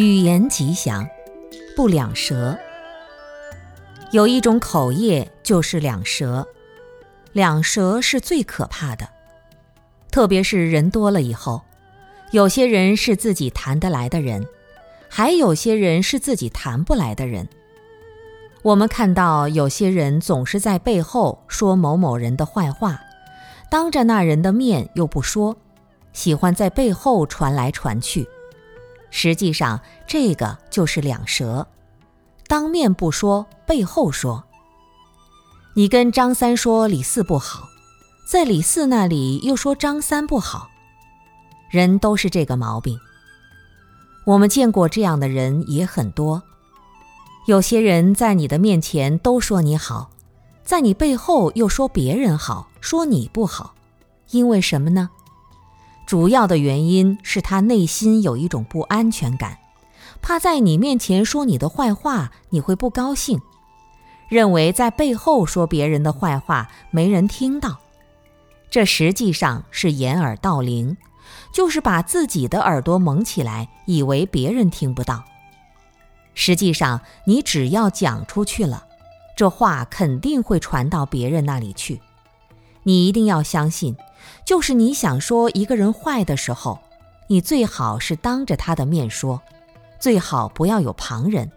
语言吉祥，不两舌。有一种口业就是两舌，两舌是最可怕的。特别是人多了以后，有些人是自己谈得来的人，还有些人是自己谈不来的人。我们看到有些人总是在背后说某某人的坏话，当着那人的面又不说，喜欢在背后传来传去。实际上，这个就是两舌，当面不说，背后说。你跟张三说李四不好，在李四那里又说张三不好，人都是这个毛病。我们见过这样的人也很多，有些人在你的面前都说你好，在你背后又说别人好，说你不好，因为什么呢？主要的原因是他内心有一种不安全感，怕在你面前说你的坏话，你会不高兴，认为在背后说别人的坏话没人听到，这实际上是掩耳盗铃，就是把自己的耳朵蒙起来，以为别人听不到。实际上，你只要讲出去了，这话肯定会传到别人那里去，你一定要相信。就是你想说一个人坏的时候，你最好是当着他的面说，最好不要有旁人，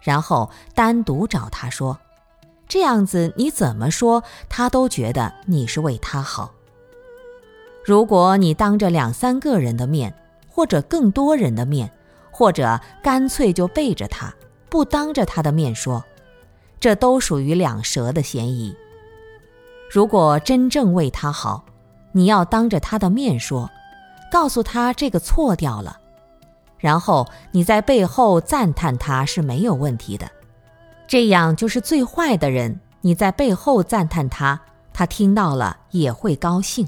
然后单独找他说，这样子你怎么说他都觉得你是为他好。如果你当着两三个人的面，或者更多人的面，或者干脆就背着他，不当着他的面说，这都属于两舌的嫌疑。如果真正为他好，你要当着他的面说，告诉他这个错掉了，然后你在背后赞叹他是没有问题的，这样就是最坏的人。你在背后赞叹他，他听到了也会高兴。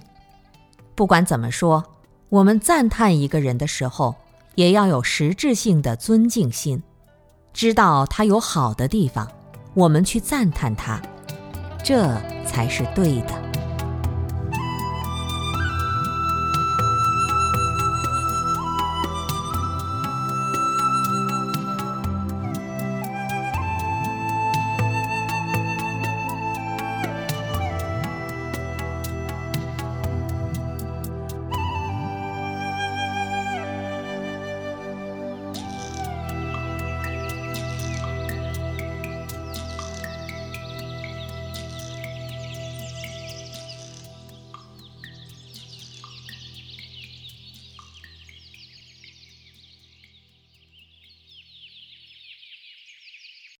不管怎么说，我们赞叹一个人的时候，也要有实质性的尊敬心，知道他有好的地方，我们去赞叹他，这才是对的。